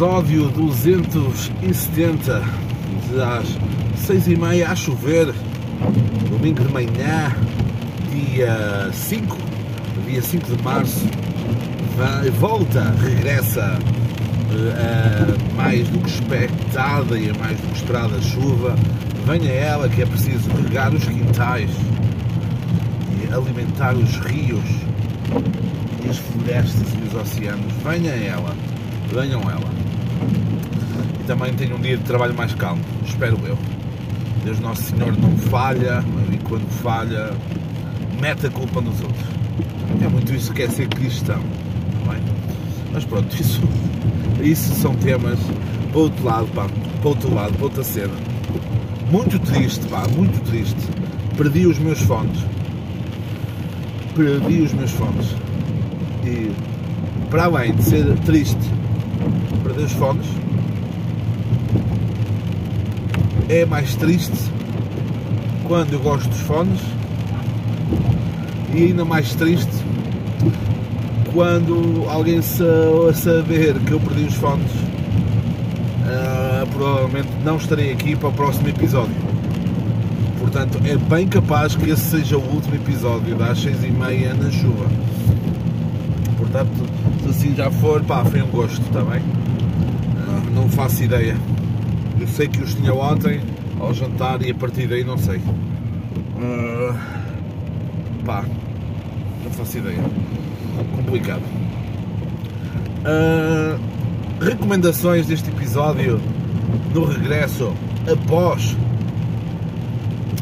episódio 270 às 6 e meia a chover, domingo de manhã, dia 5, dia 5 de março, vai, volta, regressa uh, mais do que expectada e a mais do que esperada chuva. Venha ela que é preciso regar os quintais e alimentar os rios e as florestas e os oceanos. Venha ela, venham ela. Também tenho um dia de trabalho mais calmo, espero eu. Deus Nosso Senhor não falha e quando falha, mete a culpa nos outros. É muito isso que é ser cristão. É? Mas pronto, isso, isso são temas para outro lado, pá, para outro lado, para outra cena. Muito triste, pá, muito triste. Perdi os meus fones. Perdi os meus fones. E para além de ser triste perder os fones, é mais triste quando eu gosto dos fones e ainda mais triste quando alguém se, a saber que eu perdi os fones. Uh, provavelmente não estarei aqui para o próximo episódio. Portanto é bem capaz que esse seja o último episódio das seis e meia na chuva. Portanto se assim já for pá, foi um gosto também uh, não faço ideia sei que os tinha ontem ao jantar e a partir daí não sei. Uh, pá, não faço ideia. Complicado. Uh, recomendações deste episódio no regresso após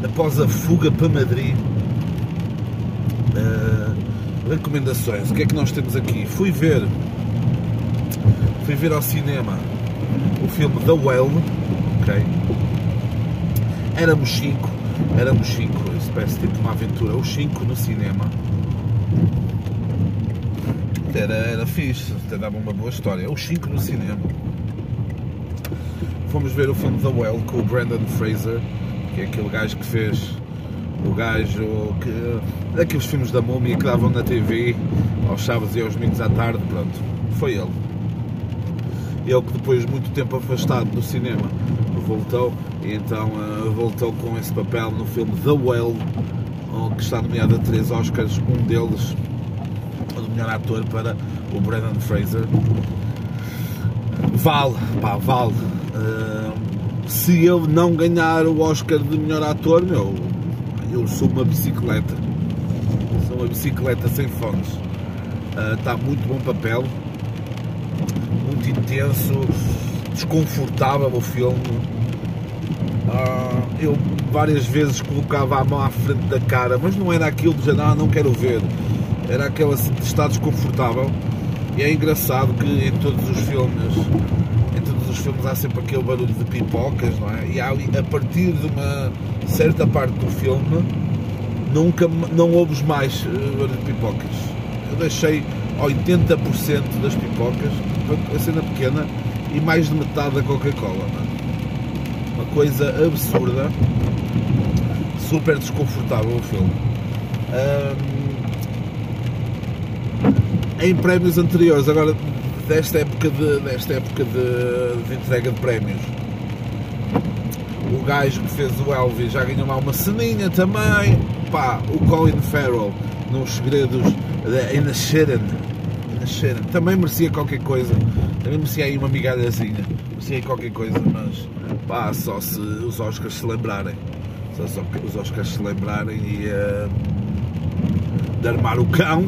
após a fuga para Madrid. Uh, recomendações. O que é que nós temos aqui? Fui ver fui ver ao cinema o filme The Well, Éramos cinco, éramos cinco, isso parece tipo uma aventura, os cinco no cinema. Era, era fixe, até dava uma boa história. Os cinco no cinema. Fomos ver o filme The Well com o Brandon Fraser, que é aquele gajo que fez o gajo que. daqueles filmes da múmia que davam na TV aos sábados e aos domingos à tarde, pronto. Foi ele ele que depois de muito tempo afastado do cinema voltou. E então uh, voltou com esse papel no filme The Whale que está nomeado a três Oscars. Um deles o melhor ator para o Brendan Fraser. Vale, pá, vale. Uh, se ele não ganhar o Oscar de melhor ator meu, eu sou uma bicicleta. Sou uma bicicleta sem fones. Uh, está muito bom papel muito intenso, desconfortável o filme. Uh, eu várias vezes colocava a mão à frente da cara, mas não era aquilo de ah, não quero ver. Era aquela assim de estar desconfortável. E é engraçado que em todos os filmes, em todos os filmes há sempre aquele barulho de pipocas, não é? E há, a partir de uma certa parte do filme nunca não ouves mais eh, barulho de pipocas. Eu deixei 80% das pipocas a cena pequena e mais de metade da Coca-Cola. Uma coisa absurda, super desconfortável o filme. Um, em prémios anteriores, agora desta época de, desta época de, de entrega de prémios, o gajo que fez o Elvis já ganhou lá uma ceninha também. Pá, o Colin Farrell nos segredos da Também merecia qualquer coisa. Também merecia aí uma migalhazinha. Merecia aí qualquer coisa, mas pá, só se os Oscars se lembrarem. Só, só os Oscars se lembrarem e uh, de armar o cão.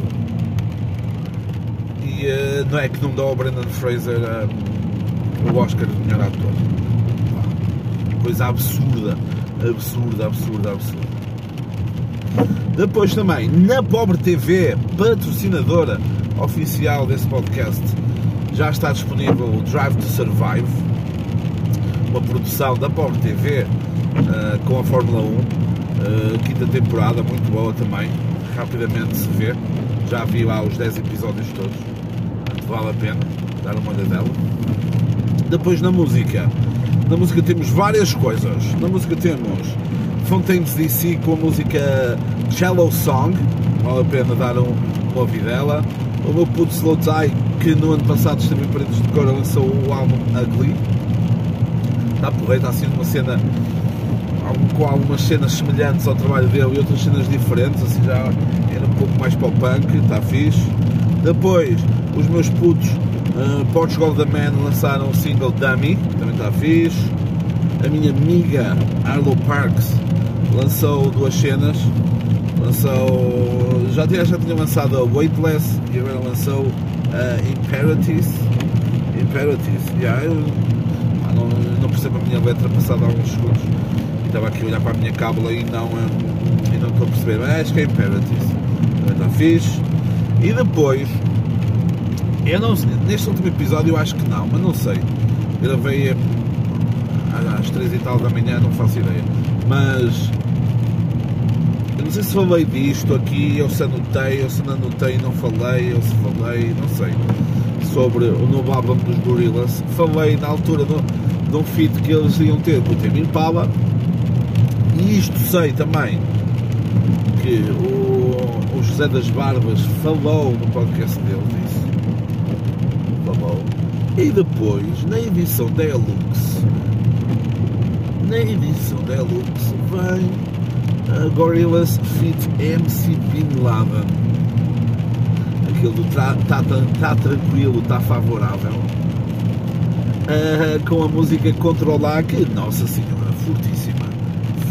E uh, não é que não dá ao Brendan Fraser uh, o Oscar de melhor ator. Pá, coisa absurda. Absurda, absurda, absurda. Depois também, na Pobre TV, patrocinadora oficial desse podcast, já está disponível o Drive to Survive, uma produção da Pobre TV uh, eh, com a Fórmula 1, uh, eh, quinta temporada, muito boa também, rapidamente se vê. Já vi lá os 10 episódios todos, vale a pena dar uma olhadela. Depois na música, na música temos várias coisas. Na música temos Fontaines DC com a música Shallow Song, vale a pena dar um, uma ouvidela. O meu puto Slow Tie, que no ano passado esteve Paredes de Cora, lançou o álbum Ugly. Está porreiro, está assim uma cena com algumas cenas semelhantes ao trabalho dele e outras cenas diferentes, assim já era um pouco mais para o punk, está fixe. Depois, os meus putos uh, Portugal The Man lançaram o single Dummy, também está fixe. A minha amiga Arlo Parks lançou duas cenas. Lançou. Já tinha, já tinha lançado a Weightless e agora lançou a Imperatrice. Imperatrice, yeah, eu não, não percebo a minha letra passada há alguns segundos. Estava aqui a olhar para a minha cábula e não, e não estou a perceber. Mas acho que é. Também está fixe. E depois, eu não neste último episódio eu acho que não, mas não sei. Gravei às três e tal da manhã, não faço ideia. Mas sei se falei disto aqui, ou se anotei, ou se não anotei não falei, ou se falei, não sei. Sobre o novo álbum dos Gorillaz. Falei na altura de, um feat que eles iam ter com o Tame Impala. E isto sei também que o, o José das Barbas falou no podcast dele disso. Falou. E depois, na edição Deluxe, na edição Deluxe vem a Gorillaz Fit MC Bin Laden. Aquilo do tá, tá, tá tranquilo, está favorável. Uh, com a música Controlar, que, nossa senhora, fortíssima.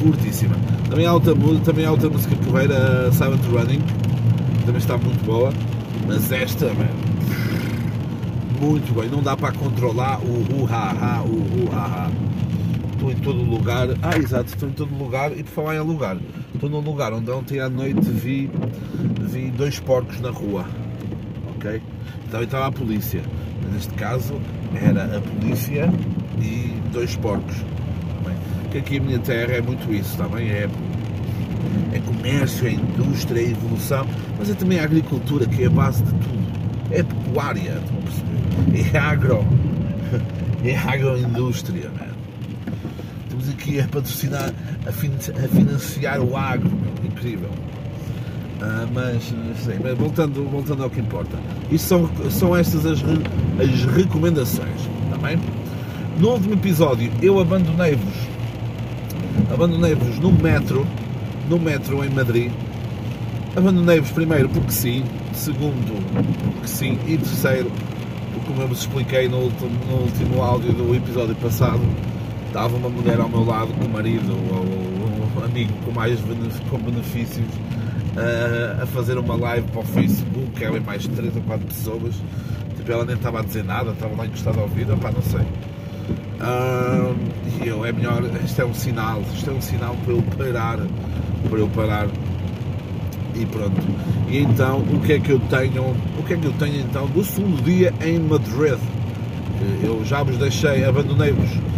Fortíssima. Também há outra, também há outra música porreira, Silent Running, também está muito boa. Mas esta, mano, muito bem. Não dá para controlar o uh-ha-ha, o uh-ha-ha estou em todo lugar. Ah, exato, estou em todo lugar. E por falar em lugar, estou num lugar onde ontem à noite vi, vi dois porcos na rua. Ok? Então estava a polícia. Neste caso era a polícia e dois porcos. Também. Que aqui a minha terra é muito isso, também é, é comércio, é indústria, é evolução, mas é também a agricultura que é a base de tudo. É pecuária, estão a perceber? É agro. É agroindústria, né? Aqui a patrocinar, a, fin a financiar o agro, incrível. Uh, mas, sim, mas voltando, voltando ao que importa, isto são, são estas as, as recomendações, também. Tá no último episódio eu abandonei-vos, abandonei-vos no metro, no metro em Madrid. Abandonei-vos primeiro porque sim, segundo porque sim e terceiro porque como eu vos expliquei no último, no último áudio do episódio passado, estava uma mulher ao meu lado com o marido ou um amigo com mais com benefícios uh, a fazer uma live para o Facebook, ela e mais 3 ou 4 pessoas. Tipo, ela nem estava a dizer nada, estava lá encostada ao vidro, pá, não sei. Uh, e eu, é melhor, isto é um sinal, isto é um sinal para eu parar, para eu parar e pronto. E então, o que é que eu tenho, o que é que eu tenho então do segundo dia em Madrid? Eu já vos deixei, abandonei-vos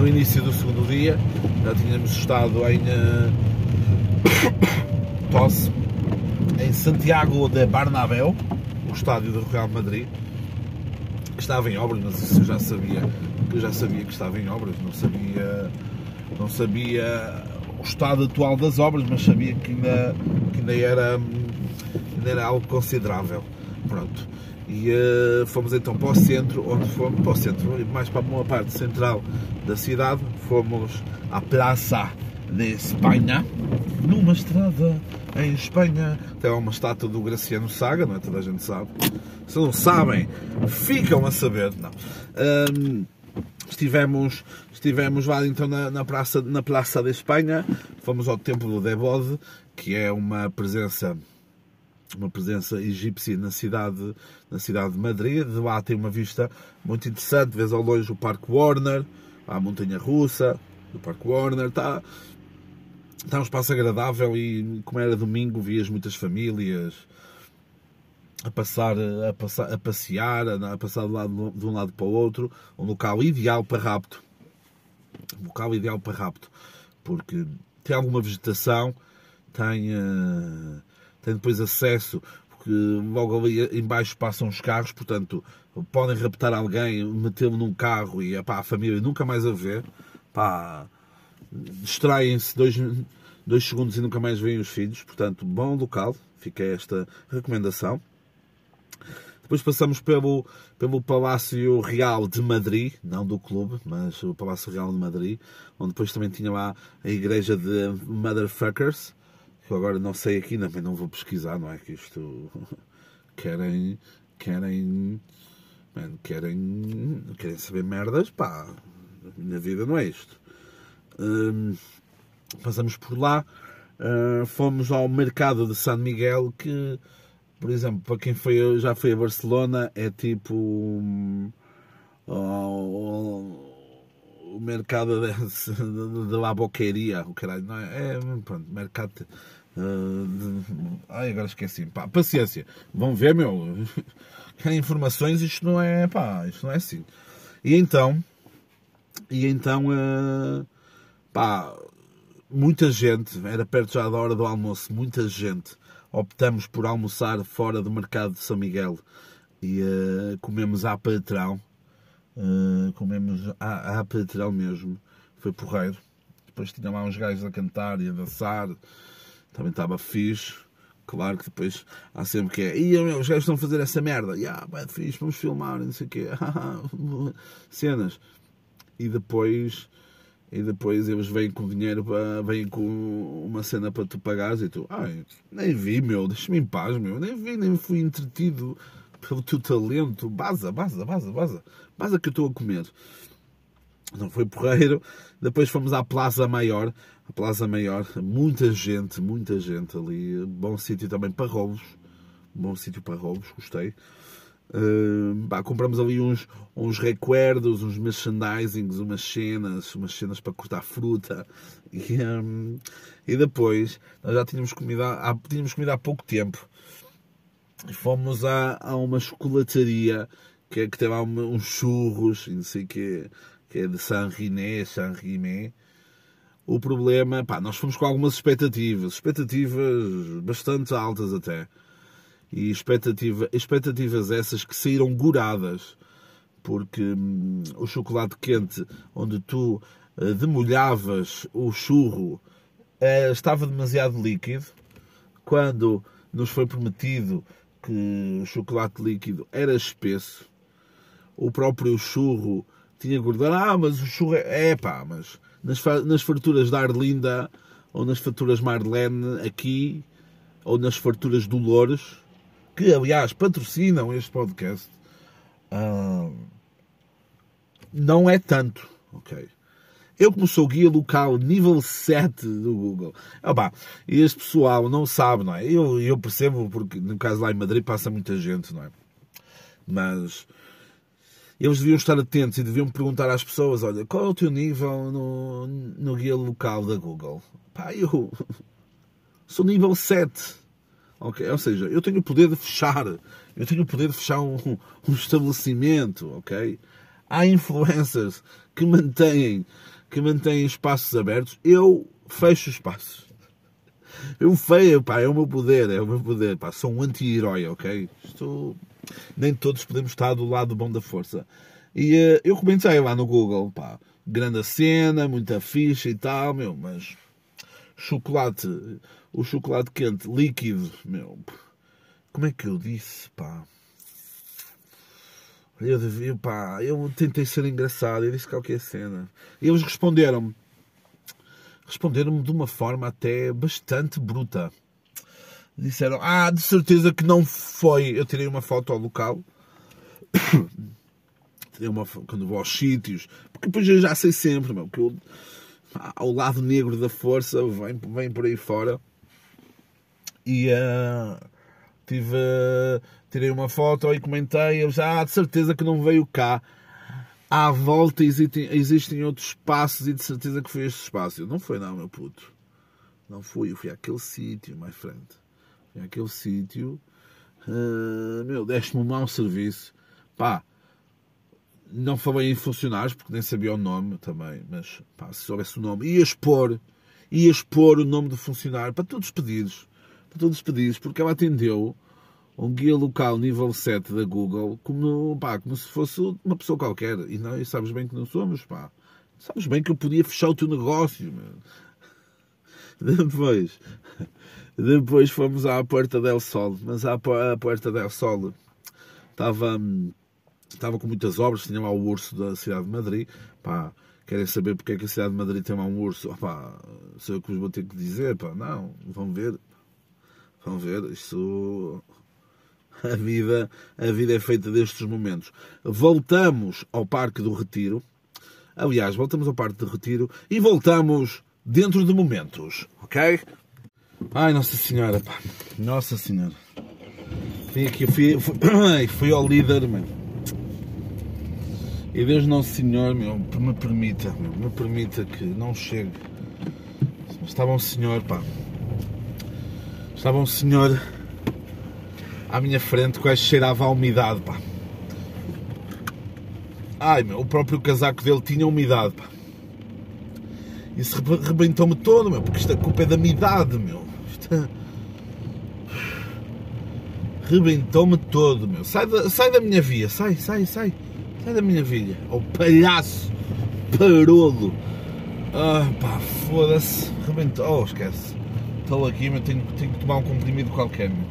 no início do segundo dia, já tínhamos estado em uh, Tosse, em Santiago de Barnabéu, o estádio do Real Madrid, estava em obras, mas isso eu já sabia, eu já sabia que estava em obras, não sabia, não sabia o estado atual das obras, mas sabia que ainda, que ainda, era, ainda era algo considerável. Pronto. E uh, fomos então para o centro, onde fomos, para o centro, mais para uma parte central da cidade, fomos à Plaça de Espanha, numa estrada em Espanha. Tem uma estátua do Graciano Saga, não é? Toda a gente sabe. Se não sabem, ficam a saber. Não. Um, estivemos, estivemos lá então na, na, praça, na Plaça de Espanha, fomos ao Templo do Debode, que é uma presença uma presença egípcia na cidade, na cidade de Madrid. Lá tem uma vista muito interessante. Vês ao longe o Parque Warner, a montanha russa do Parque Warner. Está, está um espaço agradável e, como era domingo, vias muitas famílias a passar, a, passar, a passear, a passar de, lado, de um lado para o outro. Um local ideal para rapto. Um local ideal para rapto. Porque tem alguma vegetação, tem. Uh, tem depois acesso, porque logo ali embaixo passam os carros, portanto podem raptar alguém, metê-lo num carro e pá, a família nunca mais a ver, pá, distraem-se dois, dois segundos e nunca mais veem os filhos, portanto, bom local, fica esta recomendação. Depois passamos pelo, pelo Palácio Real de Madrid, não do clube, mas o Palácio Real de Madrid, onde depois também tinha lá a igreja de Motherfuckers, que agora não sei aqui, também não vou pesquisar, não é que isto querem, querem, man, querem, querem saber merdas, pá, a minha vida não é isto. Hum, passamos por lá, uh, fomos ao mercado de San Miguel, que por exemplo, para quem foi, já foi a Barcelona, é tipo um, o, o mercado de, la boqueria, o caralho, não é? É, pronto, mercado. Uh, de, ai, agora esqueci. Pá, paciência, vão ver, meu. Querem informações, isto não é, pá, isto não é assim. E então, e então, uh, pá, muita gente, era perto já da hora do almoço, muita gente optamos por almoçar fora do mercado de São Miguel e uh, comemos à patrão. Comemos à, à patrão mesmo. Foi porreiro. Depois tinha lá uns gajos a cantar e a dançar. Também estava fixe. Claro que depois há sempre que é. E os gajos estão a fazer essa merda. E ah, bem fixe, vamos filmar, não sei o quê. Cenas. E depois e depois eles vêm com dinheiro, para, vêm com uma cena para tu pagares e tu, ai, nem vi, meu, deixa-me em paz, meu, nem vi, nem fui entretido pelo teu talento, baza, baza, baza, baza, baza que eu estou a comer. Não foi porreiro. Depois fomos à Plaza Maior, a Plaza Maior, muita gente, muita gente ali, bom sítio também para roubos, bom sítio para roubos, gostei. Uh, compramos ali uns, uns recuerdos, uns merchandisings, umas cenas, umas cenas para cortar fruta. E, um, e depois, nós já tínhamos comido, há, tínhamos comido há pouco tempo. Fomos a, a uma chocolataria que, é, que tem lá uns churros, não sei que, que é de San Riné, San Rimé. O problema, pá, nós fomos com algumas expectativas, expectativas bastante altas até e expectativa, expectativas essas que saíram goradas, porque hum, o chocolate quente, onde tu uh, demolhavas o churro, uh, estava demasiado líquido. Quando nos foi prometido que o chocolate líquido era espesso, o próprio churro tinha gordura. Ah, mas o churro é, é pá, mas nas, nas farturas da Arlinda ou nas farturas Marlene aqui ou nas farturas Dolores que aliás patrocinam este podcast, uh, não é tanto, ok? Eu como sou guia local nível 7 do Google, opa, este pessoal não sabe, não é? Eu, eu percebo, porque no caso lá em Madrid passa muita gente, não é? Mas eles deviam estar atentos e deviam perguntar às pessoas: olha, qual é o teu nível no, no guia local da Google? Pá, eu sou nível 7. Okay? Ou seja, eu tenho o poder de fechar, eu tenho o poder de fechar um, um estabelecimento, ok? Há influencers que mantêm, que mantêm espaços abertos, eu fecho espaços. Eu feio, pá, é o meu poder, é o meu poder, pá, sou um anti-herói, ok? Estou... Nem todos podemos estar do lado bom da força. E uh, eu comentei lá no Google, pá, grande cena, muita ficha e tal, meu, mas chocolate o chocolate quente líquido, meu, como é que eu disse, pá? Eu, devia, pá, eu tentei ser engraçado, eu disse qualquer cena. E eles responderam-me, responderam-me de uma forma até bastante bruta. Disseram, ah, de certeza que não foi. Eu tirei uma foto ao local. tirei uma quando vou aos sítios, porque depois eu já sei sempre, meu, que eu, ao lado negro da força vem, vem por aí fora e uh, tive, tirei uma foto e comentei, eu ah, de certeza que não veio cá. À volta existem, existem outros espaços e de certeza que foi este espaço. Eu, não foi não, meu puto. Não fui, eu fui àquele sítio, my friend. Fui àquele sítio. Uh, meu, deste-me um mau serviço. Pá, não falei em funcionários porque nem sabia o nome também, mas pá, se soubesse o nome, ia expor, ia expor o nome do funcionário para todos os pedidos para todos os pedidos, porque ela atendeu um guia local nível 7 da Google como, pá, como se fosse uma pessoa qualquer. E nós sabes bem que não somos, pá. Sabes bem que eu podia fechar o teu negócio, meu. Depois, depois fomos à Porta del Sol, mas à Porta del Sol estava, estava com muitas obras, tinha lá o urso da cidade de Madrid. Pá, querem saber porque é que a cidade de Madrid tem lá um urso? Opá, sei o que vos vou ter que dizer, pá, não, vão ver. Vão ver, isso a vida, a vida é feita destes momentos. Voltamos ao Parque do Retiro. Aliás, voltamos ao Parque do Retiro e voltamos dentro de momentos, ok? Ai, Nossa Senhora, pá. Nossa Senhora. Vim aqui, fui, fui, fui ao líder, mano. E Deus Nosso Senhor, meu, me permita, meu, me permita que não chegue. Estava um senhor, pá. Estava um senhor à minha frente que cheirava a umidade, pá. Ai, meu, o próprio casaco dele tinha umidade, pá. Isso rebentou-me todo, meu, porque isto a culpa é da minha idade, meu. Rebentou-me todo, meu. Sai da, sai da minha via, sai, sai, sai. Sai da minha via. Ó oh, palhaço, parolo. Ah, pá, foda-se. Rebentou. Oh, esquece. Estou aqui, mas tenho, tenho que tomar um comprimido qualquer, meu.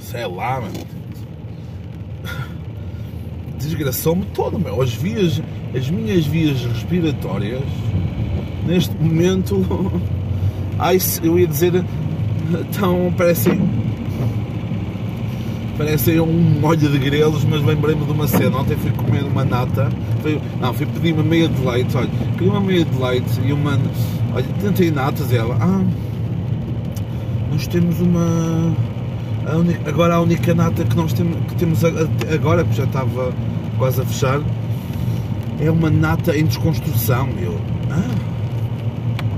Sei lá, mano. Desgraçou-me todo, meu. As vias, as minhas vias respiratórias, neste momento, ai, eu ia dizer, estão, parecem, parecem um molho de grelos, mas lembrei-me de uma cena. Ontem fui comer uma nata, fui, não, fui pedir uma meia de leite, olha, queria uma meia de leite e uma, olha, tentei natas e ela, ah, nós temos uma a agora a única nata que nós temos, que temos agora, que já estava quase a fechar, é uma nata em desconstrução. Eu, ah,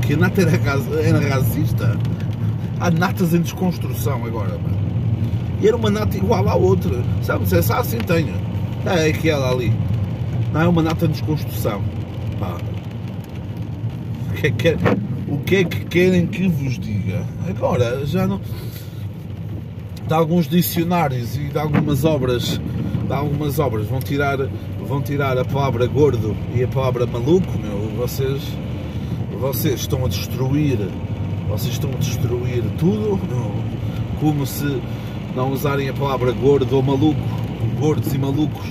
que a nata era, era racista. Há natas em desconstrução agora, mano. E era uma nata igual à outra. Sabe, se é assim tenho. É aquela ali. Não é uma nata em desconstrução. Pá. O que, é que, o que é que querem que vos diga? Agora já não de alguns dicionários e de algumas obras, de algumas obras vão tirar, vão tirar a palavra gordo e a palavra maluco, meu, vocês, vocês estão a destruir, vocês estão a destruir tudo, como se não usarem a palavra gordo ou maluco, gordos e malucos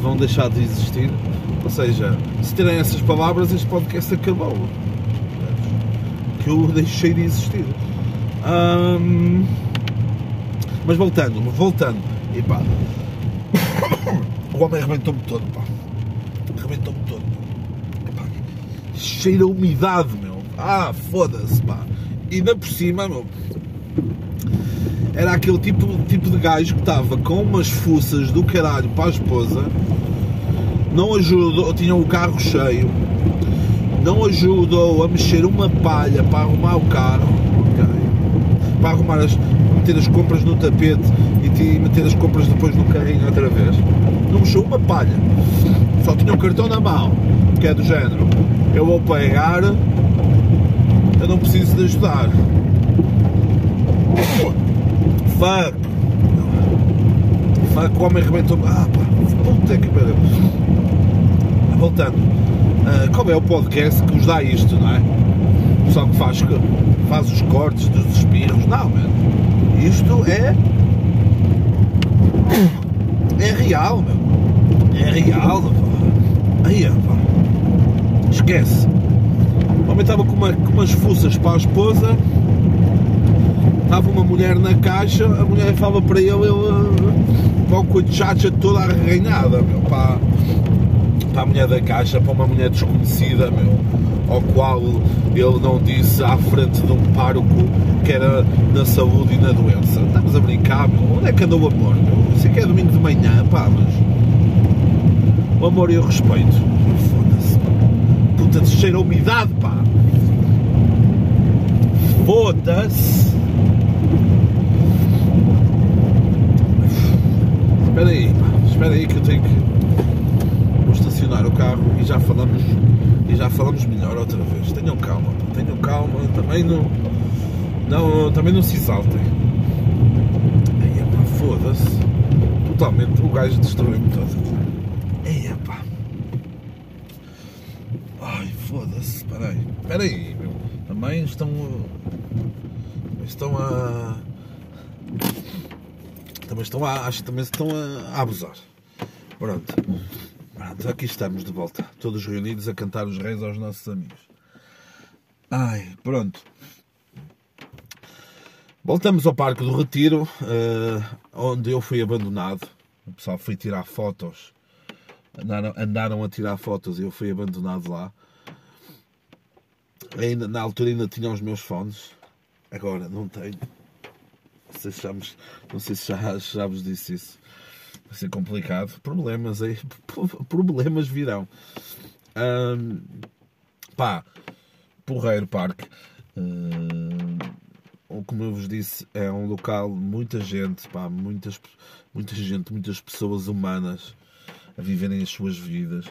vão deixar de existir. Ou seja, se tirem essas palavras, este podcast acabou. Que eu deixei de existir. Mas voltando, voltando. E pá. O homem arrebentou-me todo, pá. Arrebentou-me todo. Epá, cheira a umidade, meu. Ah, foda-se, pá. E ainda por cima, meu. Era aquele tipo, tipo de gajo que estava com umas fuças do caralho para a esposa. Não ajudou, tinha o carro cheio. Não ajudou a mexer uma palha para arrumar o carro. Okay? Para arrumar as, meter as compras no tapete e meter as compras depois no carrinho outra vez. Não mexeu uma palha. Só tinha o cartão na mão, que é do género. Eu vou pagar, eu não preciso de ajudar. Fuck! Fuck, o homem arrebentou. Ah, pá, puta que pariu. Voltando. Uh, qual é o podcast que vos dá isto, não é? O pessoal que faz, faz os cortes dos espirros. Não, mano isto é. É real, meu. É real, pá. Aí, pá. Esquece. O homem estava com, uma, com umas fuças para a esposa. Estava uma mulher na caixa, a mulher falava para ele, ele com a chacha toda arreganhada, meu, para, para a mulher da caixa, para uma mulher desconhecida, meu ao qual ele não disse à frente de um pároco que era na saúde e na doença. Estamos a brincar, meu. Onde é que andou o amor, meu? Isso aqui é domingo de manhã, pá, mas... O amor e o respeito. Pá. Puta de cheiro a umidade, pá. Foda-se. Espera aí, pá. Espera aí que eu tenho que... Vou estacionar o carro e já falamos e já falamos melhor outra vez. Tenham calma, tenham calma, também não, não, também não se exaltem. Aí, pá, foda-se. Totalmente, o gajo destruiu-me todo. Aí, pá. Ai, foda-se, peraí. Peraí, meu. Também estão. Estão a. Também estão a, acho que também estão a, a abusar. Pronto. Pronto, aqui estamos de volta. Todos reunidos a cantar os reis aos nossos amigos. Ai, pronto. Voltamos ao Parque do Retiro, uh, onde eu fui abandonado. O pessoal foi tirar fotos. Andaram, andaram a tirar fotos e eu fui abandonado lá. Ainda, na altura ainda tinha os meus fones. Agora não tenho. Não sei se já, não sei se já, já vos disse isso. Vai ser complicado. Problemas aí. Problemas virão. Um, pá, Porreiro Parque. Uh, como eu vos disse, é um local, muita gente, pá, muitas, muita gente, muitas pessoas humanas a viverem as suas vidas.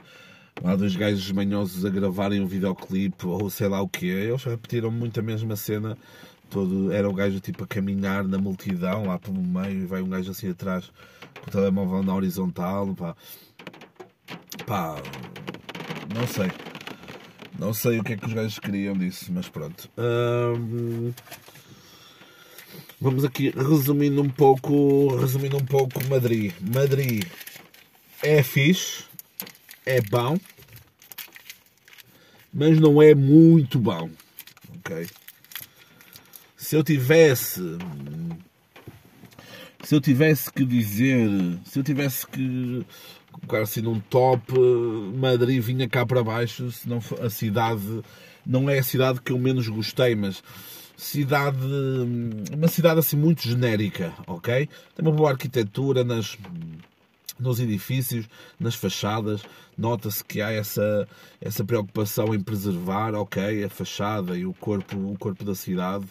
Há dois gajos manhosos a gravarem um videoclipe ou sei lá o que Eles repetiram muito a mesma cena. Todo, era o gajo tipo a caminhar na multidão lá pelo meio e vai um gajo assim atrás com o telemóvel na horizontal. Pá, pá não sei. Não sei o que é que os gajos queriam disso, mas pronto. Hum, Vamos aqui resumindo um pouco, resumindo um pouco Madrid. Madrid é fixe, é bom, mas não é muito bom. Ok? Se eu tivesse se eu tivesse que dizer, se eu tivesse que colocar assim num top, Madrid vinha cá para baixo, se não a cidade não é a cidade que eu menos gostei, mas cidade, uma cidade assim muito genérica, ok? Tem uma boa arquitetura nas, nos edifícios, nas fachadas, nota-se que há essa, essa preocupação em preservar, ok, a fachada e o corpo, o corpo da cidade.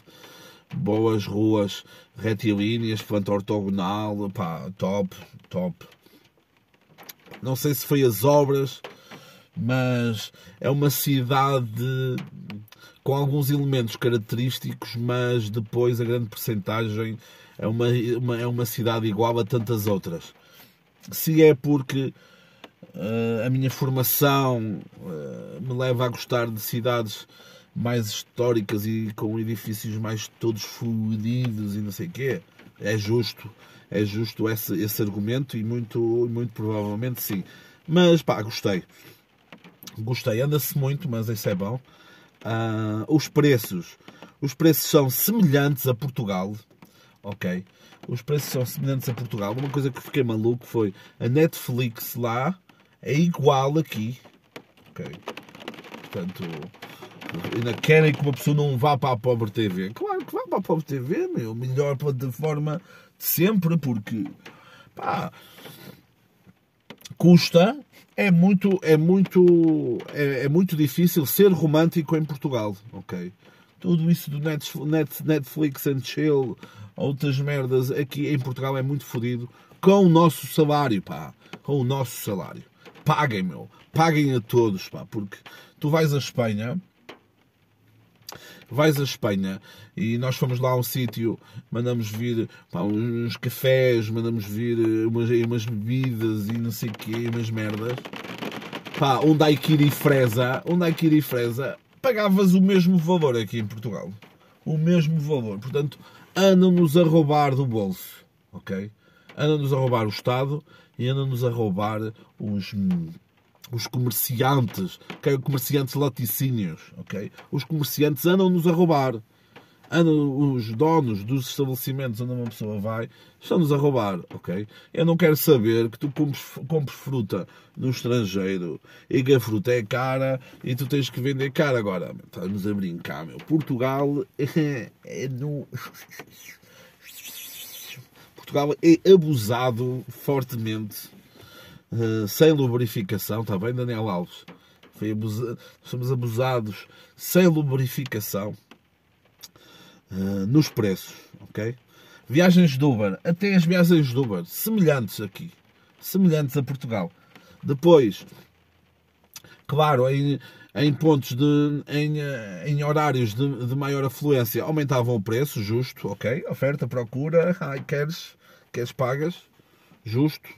Boas ruas retilíneas, planta ortogonal, pá, top, top. Não sei se foi as obras, mas é uma cidade com alguns elementos característicos, mas depois a grande percentagem é uma, uma, é uma cidade igual a tantas outras. Se é porque uh, a minha formação uh, me leva a gostar de cidades mais históricas e com edifícios mais todos fluidos e não sei o quê, é justo, é justo esse, esse argumento e muito, muito provavelmente sim. Mas pá, gostei. Gostei, anda-se muito, mas isso é bom. Uh, os preços. Os preços são semelhantes a Portugal. Ok? Os preços são semelhantes a Portugal. Uma coisa que fiquei maluco foi a Netflix lá é igual aqui. Ok? Portanto, ainda querem que uma pessoa não vá para a Pobre TV. Claro que vá para a Pobre TV, meu. Melhor plataforma de sempre, porque pá, custa é muito, é muito, é, é, muito difícil ser romântico em Portugal, ok? Tudo isso do Netflix and chill, outras merdas aqui em Portugal é muito fodido com o nosso salário, pá, com o nosso salário. Paguem, meu, paguem a todos, pá, porque tu vais à Espanha, vais à Espanha e nós fomos lá a um sítio, mandamos vir pá, uns cafés, mandamos vir eh, umas, umas bebidas e não sei o quê, umas merdas. Pá, um daiquiri fresa, um daiquiri fresa, pagavas o mesmo valor aqui em Portugal. O mesmo valor. Portanto, andam-nos a roubar do bolso, ok? Andam-nos a roubar o Estado e andam-nos a roubar os os comerciantes, que é comerciantes laticínios, ok? Os comerciantes andam-nos a roubar. Os donos dos estabelecimentos onde uma pessoa vai estão-nos a roubar, ok? Eu não quero saber que tu compres, compres fruta no estrangeiro e que a fruta é cara e tu tens que vender cara agora. Estamos a brincar, meu. Portugal é, no... Portugal é abusado fortemente uh, sem lubrificação, está bem, Daniel Alves? Foi. Somos abusados sem lubrificação uh, nos preços, ok? Viagens de Uber, até as viagens de Uber, semelhantes aqui, semelhantes a Portugal. Depois, claro, em, em pontos de. em, em horários de, de, maior afluência aumentavam o preço, justo, ok? Oferta, procura, ai, queres, queres pagas, justo.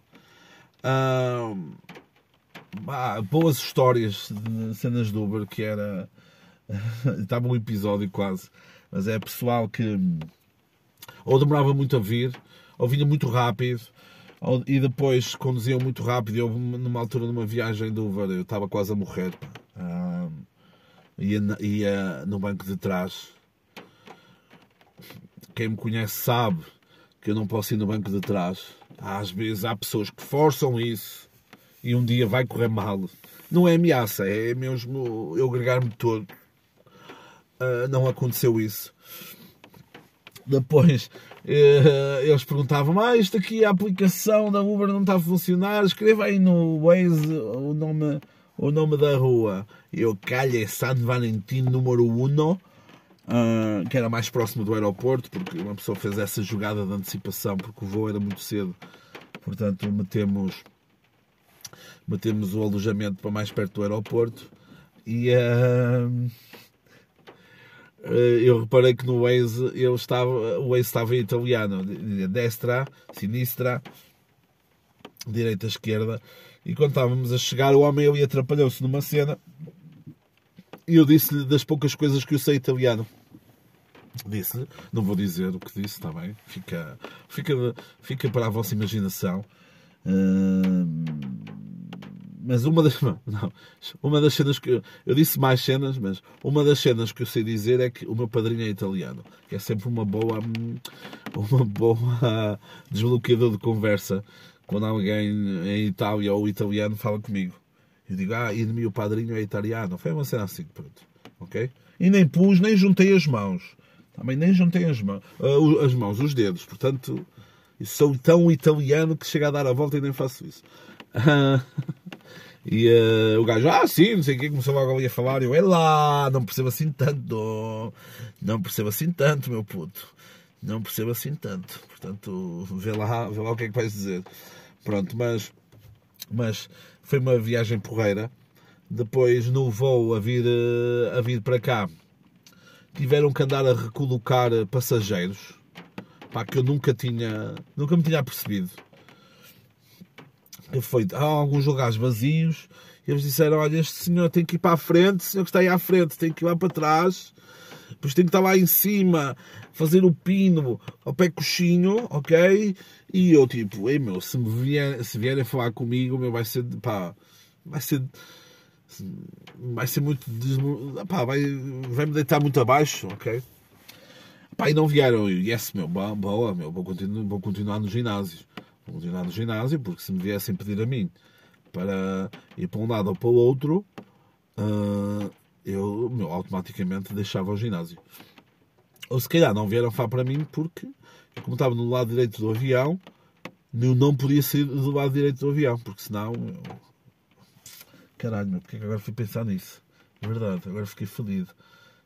Ah, boas histórias de cenas de Uber que era. Estava um episódio quase, mas é pessoal que ou demorava muito a vir, ou vinha muito rápido, ou, e depois conduziam muito rápido. Eu, numa altura, numa viagem do Uber, eu estava quase a morrer. Uh, ia, ia no banco de trás. Quem me conhece sabe que eu não posso ir no banco de trás. Às vezes há pessoas que forçam isso e um dia vai correr mal. Não é ameaça, é mesmo eu agregar-me todo. Uh, não aconteceu isso. Depois uh, eles perguntavam: Ah, isto aqui, a aplicação da Uber não está a funcionar. Escreva aí no Waze o nome, o nome da rua. Eu, Calha San Valentim número 1, uh, que era mais próximo do aeroporto, porque uma pessoa fez essa jogada de antecipação, porque o voo era muito cedo. Portanto, metemos metemos o alojamento para mais perto do aeroporto e uh, eu reparei que no Waze eu estava, o Waze estava em italiano, destra, sinistra, direita, esquerda, e quando estávamos a chegar, o homem ali atrapalhou-se numa cena e eu disse-lhe das poucas coisas que eu sei italiano. Disse-lhe, não vou dizer o que disse, está bem? Fica, fica, fica para a vossa imaginação. Uh, mas uma das, não, uma das cenas que eu, disse mais cenas, mas uma das cenas que eu sei dizer é que o meu padrinho é italiano, que é sempre uma boa, uma boa desbloqueador de conversa quando alguém em Itália ou italiano fala comigo. Eu digo, ah, e meu padrinho é italiano. Foi uma cena assim, pronto, ok? E nem pus, nem juntei as mãos. Também nem juntei as mãos, uh, as mãos, os dedos. Portanto, sou tão italiano que chega a dar a volta e nem faço isso. E uh, o gajo, ah, sim, não sei o que, começou logo ali a falar. E eu, é lá, não percebo assim tanto. Não percebo assim tanto, meu puto. Não percebo assim tanto. Portanto, vê lá, vê lá o que é que vais dizer. Pronto, mas, mas foi uma viagem porreira. Depois, no voo a vir, eh, a vir para cá, tiveram que andar a recolocar passageiros. Pá, que eu nunca tinha, nunca me tinha percebido foi, há alguns lugares vazios, e eles disseram, olha, este senhor tem que ir para a frente, o senhor que está aí à frente tem que ir lá para trás, depois tem que estar lá em cima, fazer o pino ao pé coxinho, ok? E eu tipo, ei meu, se, me vier, se vierem falar comigo, meu, vai ser, pá, vai ser, vai ser muito, pá, vai, vai me deitar muito abaixo, ok? Pá, e não vieram, yes, meu, boa, meu, vou continuar, vou continuar no ginásio continuar no ginásio, porque se me viessem pedir a mim para ir para um lado ou para o outro, uh, eu meu, automaticamente deixava o ginásio. Ou se calhar não vieram falar para mim porque, eu, como estava no lado direito do avião, eu não podia sair do lado direito do avião, porque senão. Eu... Caralho, meu, porque é que agora fui pensar nisso? É verdade, agora fiquei fodido.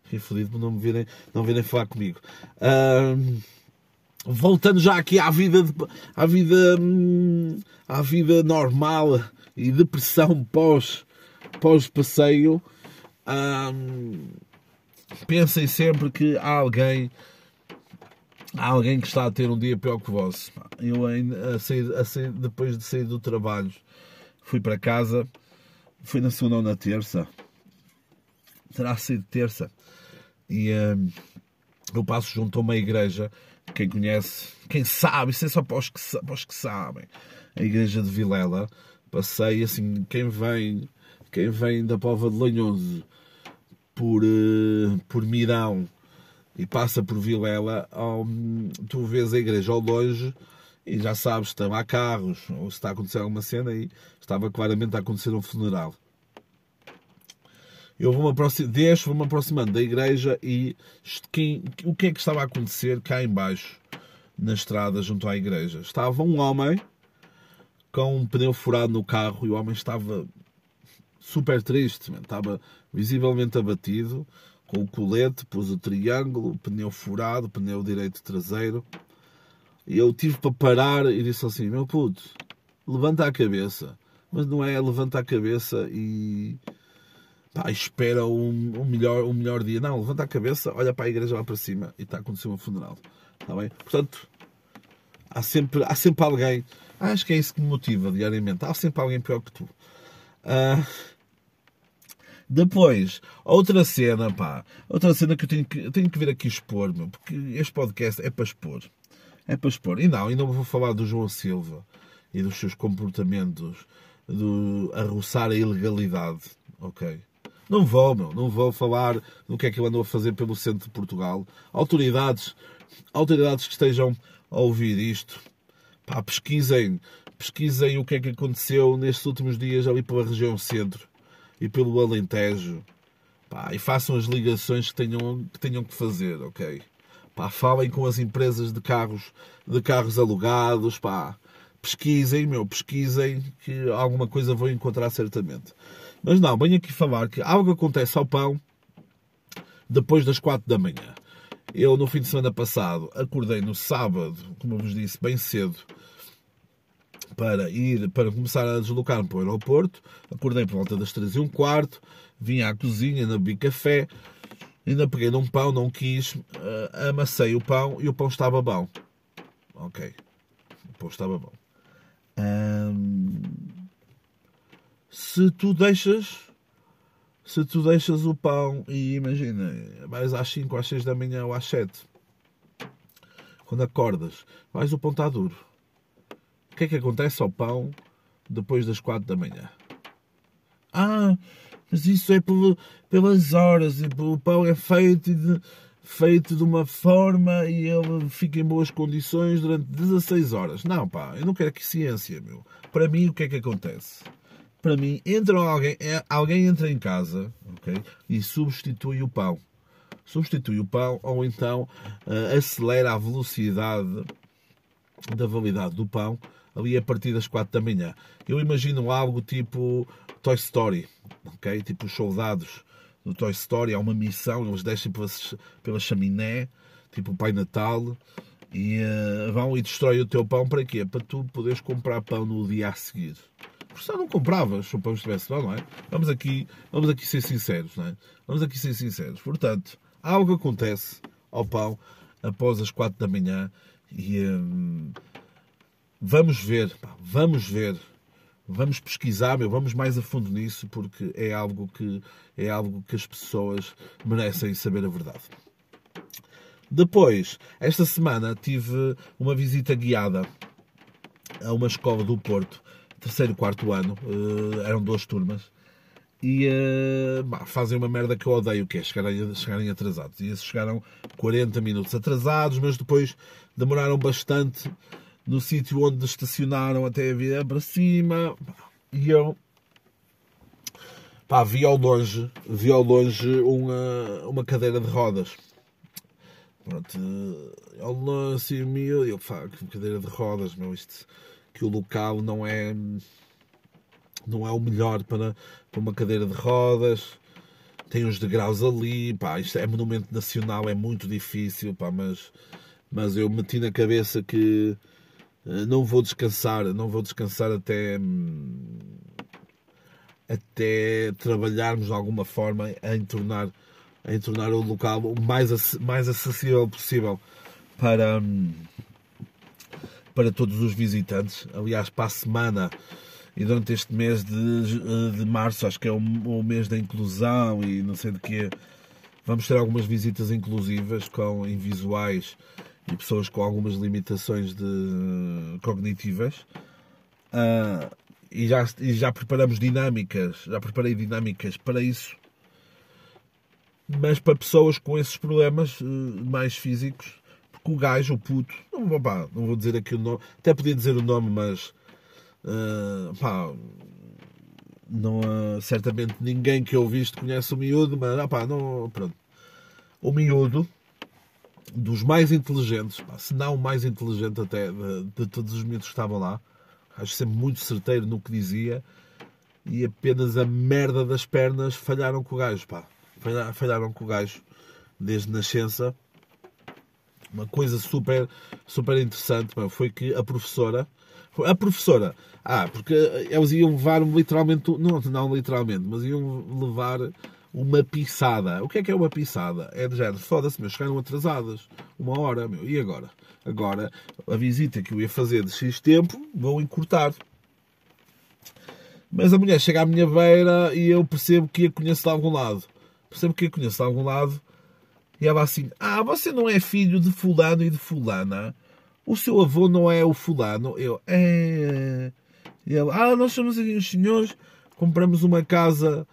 Fiquei fodido por não me virem, não virem falar comigo. Uh, voltando já aqui à vida, à vida, hum, à vida normal e depressão pós, pós passeio, hum, pensem sempre que há alguém, há alguém que está a ter um dia pior que o vosso. Eu ainda, a sair, a sair, depois de sair do trabalho, fui para casa, fui na segunda ou na terça, terá sido terça, e hum, eu passo junto a uma igreja quem conhece, quem sabe, isso é só para os que, para os que sabem. A igreja de Vilela, passei assim, quem vem, quem vem da Pova de Lanhoso por, uh, por Mirão e passa por Vilela, um, tu vês a igreja ao longe e já sabes, estão lá carros, ou se está a acontecer alguma cena e estava claramente a acontecer um funeral. Eu vou-me aproximando, vou-me aproximando da igreja e quem, o que é que estava a acontecer cá embaixo, na estrada junto à igreja? Estava um homem com um pneu furado no carro e o homem estava super triste, estava visivelmente abatido, com o colete, pus o triângulo, pneu furado, pneu direito traseiro. E eu tive para parar e disse assim: Meu puto, levanta a cabeça. Mas não é levanta a cabeça e pá, espera um, um, melhor, um melhor dia. Não, levanta a cabeça, olha para a igreja lá para cima e está a acontecer um funeral. Está bem? Portanto, há sempre, há sempre alguém. Acho que é isso que me motiva diariamente. Há sempre alguém pior que tu. Uh, depois, outra cena, pá. Outra cena que eu tenho que, eu tenho que vir aqui expor, meu, porque este podcast é para expor. É para expor. E não, não vou falar do João Silva e dos seus comportamentos do arroçar a ilegalidade, ok? Não vou, meu, não vou falar do que é que ele andou a fazer pelo centro de Portugal. Autoridades, autoridades que estejam a ouvir isto, pá, pesquisem, pesquisem o que é que aconteceu nestes últimos dias ali pela região centro e pelo Alentejo. Pá, e façam as ligações que tenham, que tenham que fazer, ok? Pá, falem com as empresas de carros, de carros alugados, pá. Pesquisem, meu, pesquisem que alguma coisa vão encontrar certamente. Mas não, venho aqui falar que algo acontece ao pão depois das quatro da manhã. Eu, no fim de semana passado, acordei no sábado, como vos disse, bem cedo, para ir, para começar a deslocar-me para o aeroporto. Acordei por volta das três e um quarto, vim à cozinha, ainda bebi café, ainda peguei num pão, não quis, uh, amassei o pão e o pão estava bom. Ok. O pão estava bom. Se tu deixas se tu deixas o pão e imagina, vais às 5, às 6 da manhã ou às 7, quando acordas, vais o pão está duro. O que é que acontece ao pão depois das 4 da manhã? Ah, mas isso é pelas horas, e o pão é feito de, feito de uma forma e ele fica em boas condições durante 16 horas. Não, pá, eu não quero que ciência, meu. Para mim, o que é que acontece? Para mim, entra alguém, é, alguém entra em casa okay, e substitui o pão. Substitui o pão ou então uh, acelera a velocidade da validade do pão ali a partir das 4 da manhã. Eu imagino algo tipo Toy Story, ok? Tipo os soldados do Toy Story, há uma missão, eles descem pela, pela chaminé, tipo o Pai Natal, e uh, vão e destroem o teu pão para quê? Para tu poderes comprar pão no dia a seguir. Porque não o pão estivesse lá, não é? Vamos aqui, vamos aqui ser sinceros, não é? Vamos aqui ser sinceros. Portanto, algo acontece ao pão após as 4 da manhã e. Hum, Vamos ver, vamos ver, vamos pesquisar, meu, vamos mais a fundo nisso porque é algo que é algo que as pessoas merecem saber a verdade. Depois, esta semana tive uma visita guiada a uma escola do Porto, terceiro quarto ano, uh, eram duas turmas, e uh, bah, fazem uma merda que eu odeio, que é chegarem, chegarem atrasados. E esses chegaram 40 minutos atrasados, mas depois demoraram bastante no sítio onde estacionaram até vir para cima. E eu pá, vi ao longe, vi ao longe uma, uma cadeira de rodas. Pronto, ao longe assim, meu, eu que cadeira de rodas, meu, isto, que o local não é não é o melhor para, para uma cadeira de rodas. Tem uns degraus ali, pá, isto é monumento nacional, é muito difícil, pá, mas, mas eu meti na cabeça que eh, não vou descansar, não vou descansar até até trabalharmos de alguma forma em tornar em tornar o local o mais mais acessível possível para para todos os visitantes. Aliás, para a semana e durante este mês de, eh, de março, acho que é o, o mês da inclusão e não sei de quê, vamos ter algumas visitas inclusivas com em visuais e pessoas com algumas limitações de, cognitivas. Uh, e, já, e já preparamos dinâmicas, já preparei dinâmicas para isso, mas para pessoas com esses problemas uh, mais físicos, porque o gajo, o puto, não, pá, não vou dizer aqui o nome, até podia dizer o nome, mas uh, pá, não, certamente ninguém que eu visto conhece o miúdo, mas pá, não, pronto. O miúdo dos mais inteligentes, pá, se não o mais inteligente até de, de, todos os miúdos que estavam lá. Acho sempre muito certeiro no que dizia. E apenas a merda das pernas falharam com o gajo, pá. Falharam com o gajo desde nascença. Uma coisa super, super interessante foi que a professora. A professora, ah, porque eles iam levar literalmente, não, não literalmente, mas iam levar uma pisada. O que é que é uma pisada? É de género, foda-se, meu, chegaram atrasadas. Uma hora, meu. E agora? Agora, a visita que eu ia fazer de X tempo, vou encurtar. Mas a mulher chega à minha beira e eu percebo que a conheço de algum lado. Percebo que a conheço de algum lado. E ela assim, ah, você não é filho de fulano e de fulana? o seu avô não é o fulano. Eu, é. Ele, ah, nós somos aqui os senhores, compramos uma casa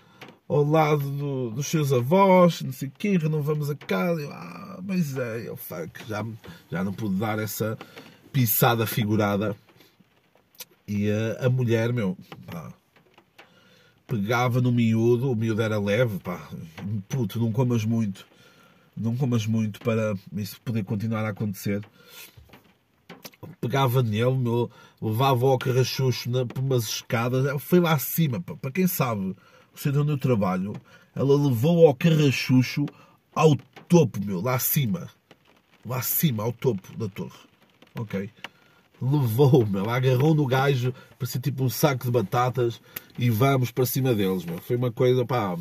ao lado do, dos seus avós, não sei o quê, renovamos a casa. Eu, ah, mas é, eu, fuck, já, já não pude dar essa pisada figurada. E a, a mulher, meu, pá, pegava no miúdo, o miúdo era leve, pá, puto, não comas muito, não comas muito para isso poder continuar a acontecer. Pegava nele, meu, levava ao carrachucho na, por umas escadas, foi lá acima, para quem sabe, você deu no trabalho, ela levou ao carrachucho ao topo, meu, lá acima, lá acima, ao topo da torre, ok? levou, meu, agarrou no gajo, parecia tipo um saco de batatas e vamos para cima deles, meu. Foi uma coisa, pá,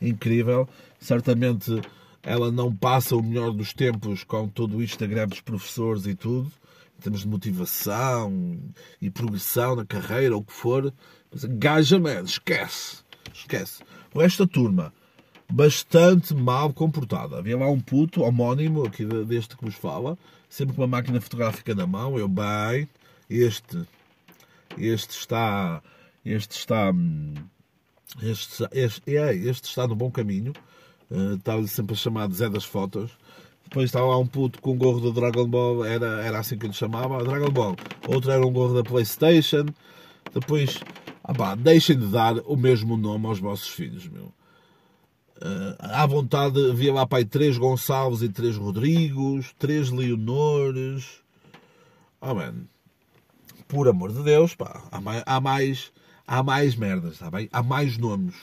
incrível. Certamente ela não passa o melhor dos tempos com todo da greve dos professores e tudo, em termos de motivação e progressão na carreira, ou o que for. Mas gaja, man, esquece, esquece. O resto da turma, bastante mal comportada. Havia lá um puto homónimo, aqui deste que vos fala, sempre com uma máquina fotográfica na mão. Eu, bem, este, este está, este está, este, este, é, este está no bom caminho. Estava-lhe sempre a chamar de Zé das Fotos. Depois estava lá um puto com um gorro do Dragon Ball, era, era assim que eu lhe chamava, Dragon Ball. Outro era um gorro da Playstation. Depois, ah pá, deixem de dar o mesmo nome aos vossos filhos, meu. Uh, à vontade havia lá pai três Gonçalves e três Rodrigos, três Leonores. Oh man, por amor de Deus, pá, há mais, há mais, há mais merdas, está bem? Há mais nomes.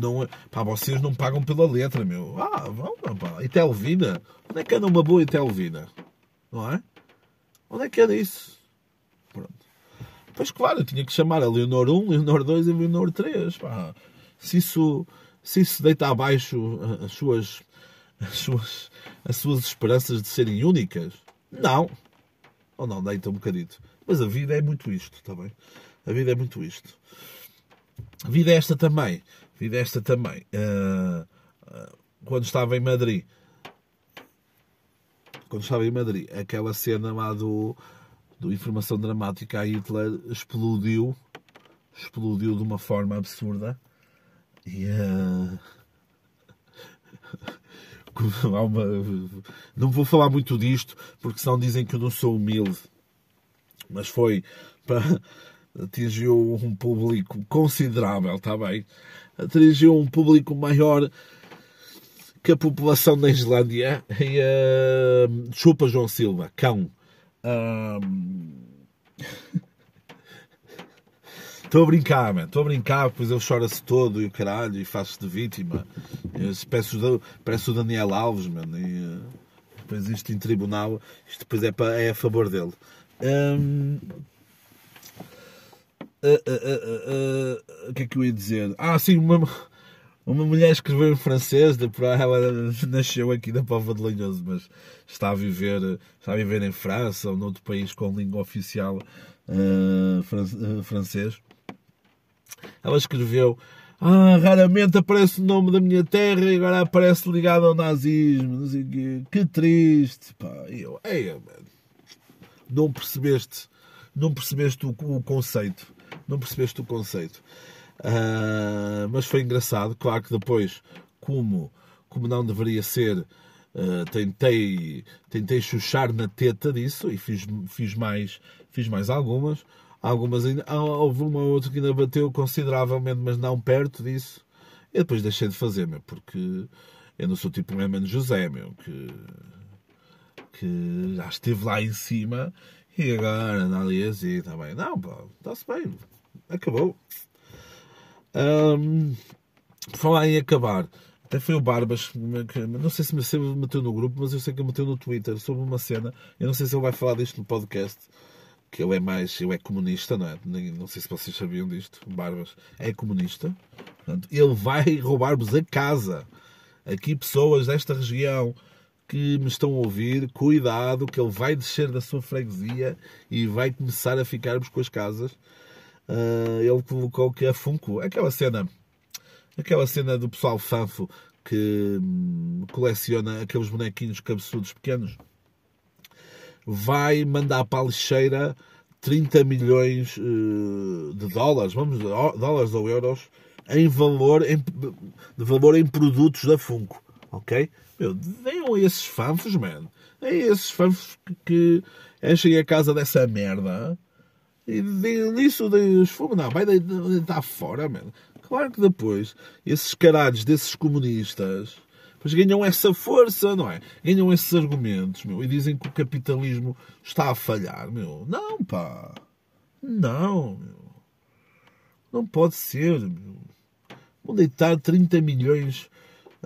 Não, é, pá, vocês não pagam pela letra, meu. Ah, vamos, pá. E Telvina? Onde é que anda uma boa Telvina? Não é? Onde é que era isso? Pronto. Pois claro, tinha que chamar a Leonor 1, Leonor 2 e Leonor 3, pá. Se isso se isso deita abaixo as suas, as suas, as suas esperanças de serem únicas? Não. Ou não, deita um bocadito. Mas a vida é muito isto, está bem? A vida é muito isto. A vida é esta também. A vida é esta também. Uh, uh, quando estava em Madrid, quando estava em Madrid, aquela cena lá do, do Informação Dramática a Hitler explodiu, explodiu de uma forma absurda. Yeah. Uma... Não vou falar muito disto, porque senão dizem que eu não sou humilde. Mas foi para. Atingiu um público considerável, está bem? Atingiu um público maior que a população da Islândia. E, uh... Chupa João Silva, cão. Estou a brincar, mano. Estou a brincar, depois ele chora-se todo e o caralho, e faz-se de vítima. Parece o Daniel Alves, mano. E, uh, depois isto em tribunal, isto depois é, para, é a favor dele. Um, o que é que eu ia dizer? Ah, sim, uma, uma mulher escreveu em francês, ela nasceu aqui na Pova de Lanhoso, mas está a viver, está a viver em França ou noutro país com língua oficial francês. Ela escreveu: Ah, raramente aparece o nome da minha terra e agora aparece ligado ao nazismo. Que triste. Pá. E eu, Ei, não percebeste, não percebeste o, o conceito. Não percebeste o conceito. Uh, mas foi engraçado. Claro que depois, como, como não deveria ser, uh, tentei, tentei chuchar na teta disso e fiz, fiz, mais, fiz mais algumas. Algumas ainda. Houve uma ou outra que ainda bateu consideravelmente, mas não perto disso. E depois deixei de fazer, meu, porque eu não sou tipo um Emmanuel José, meu, que, que já esteve lá em cima e agora ali assim também. Não, está-se bem, acabou. Um, falar em acabar, até foi o Barbas, não sei se me meteu no grupo, mas eu sei que meteu no Twitter sobre uma cena. Eu não sei se ele vai falar disto no podcast que ele é mais, ele é comunista, não é? Não sei se vocês sabiam disto, Barbas, é comunista. Portanto, ele vai roubar-vos a casa. Aqui pessoas desta região que me estão a ouvir, cuidado que ele vai descer da sua freguesia e vai começar a ficar-vos com as casas. Uh, ele colocou que a Funko, aquela cena, aquela cena do pessoal fanfo que hum, coleciona aqueles bonequinhos cabeçudos pequenos, vai mandar para a lixeira 30 milhões uh, de dólares, vamos, dólares ou euros, em valor em, de valor em produtos da Funko, ok? Meu, a esses fanfos, man. A esses fanfos que, que enchem a casa dessa merda e deem isso os fumos. Não, vai deitar fora, man. Claro que depois, esses caralhos desses comunistas pois ganham essa força, não é? Ganham esses argumentos, meu, e dizem que o capitalismo está a falhar, meu. Não, pá. Não, meu. Não pode ser, meu. Vão deitar 30 milhões,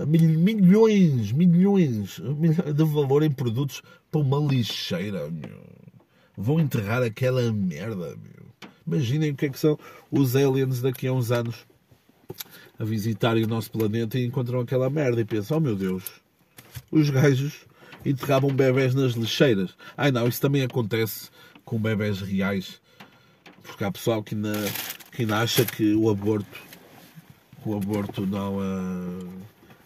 milhões, milhões de valor em produtos para uma lixeira, meu. Vão enterrar aquela merda, meu. Imaginem o que é que são os aliens daqui a uns anos a visitarem o nosso planeta e encontram aquela merda e pensam, oh meu Deus, os gajos enterravam bebés nas lixeiras. Ai não, isso também acontece com bebés reais. Porque há pessoal que ainda, que ainda acha que o aborto o aborto não, uh,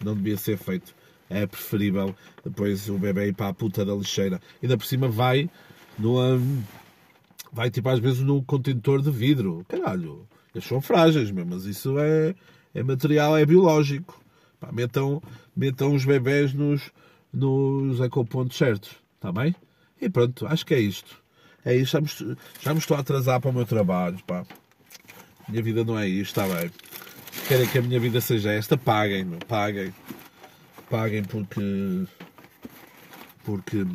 não devia ser feito. É preferível depois o bebê ir para a puta da lixeira. Ainda por cima vai numa, vai tipo às vezes num contentor de vidro. Caralho, eles são frágeis mesmo, mas isso é, é material, é biológico. Pá, metam, metam os bebés nos, nos ecopontos certos. Está bem? E pronto, acho que é isto. É isto. Já me, já me estou a atrasar para o meu trabalho. Pá. Minha vida não é isto, está bem querem que a minha vida seja esta, paguem, paguem. Paguem porque. Porque.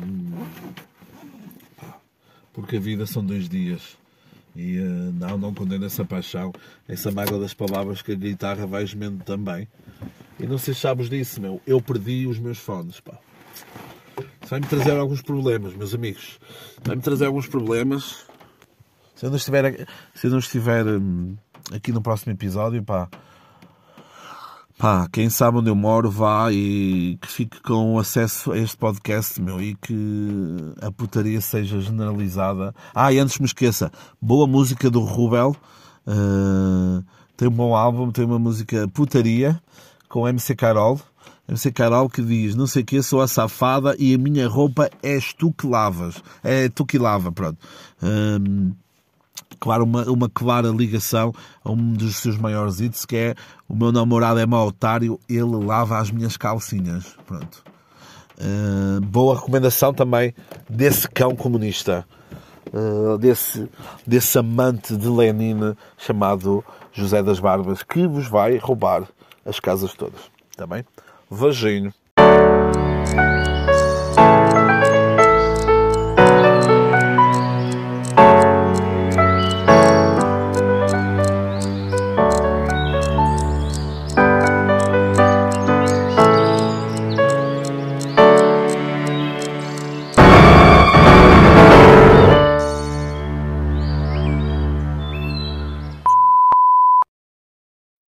Porque a vida são dois dias. E uh, não, não condeno essa paixão, essa mágoa das palavras que a guitarra vai gemendo também. E não sei se sabes disso, meu. Eu perdi os meus fones, pá. Isso vai-me trazer alguns problemas, meus amigos. Vai-me trazer alguns problemas. Se eu não estiver, se eu não estiver hum, aqui no próximo episódio, pá, Pá, quem sabe onde eu moro, vá e que fique com acesso a este podcast, meu, e que a putaria seja generalizada. Ah, e antes me esqueça, boa música do Rubel, uh, tem um bom álbum, tem uma música Putaria, com MC Carol. MC Carol que diz, não sei o que, sou a safada e a minha roupa és tu que lavas. É tu que lava, pronto. Uh, claro, uma, uma clara ligação a um dos seus maiores hits, que é o meu namorado é mau otário, ele lava as minhas calcinhas. Pronto. Uh, boa recomendação também desse cão comunista, uh, desse, desse amante de Lenin chamado José das Barbas, que vos vai roubar as casas todas. Está bem? Vagino.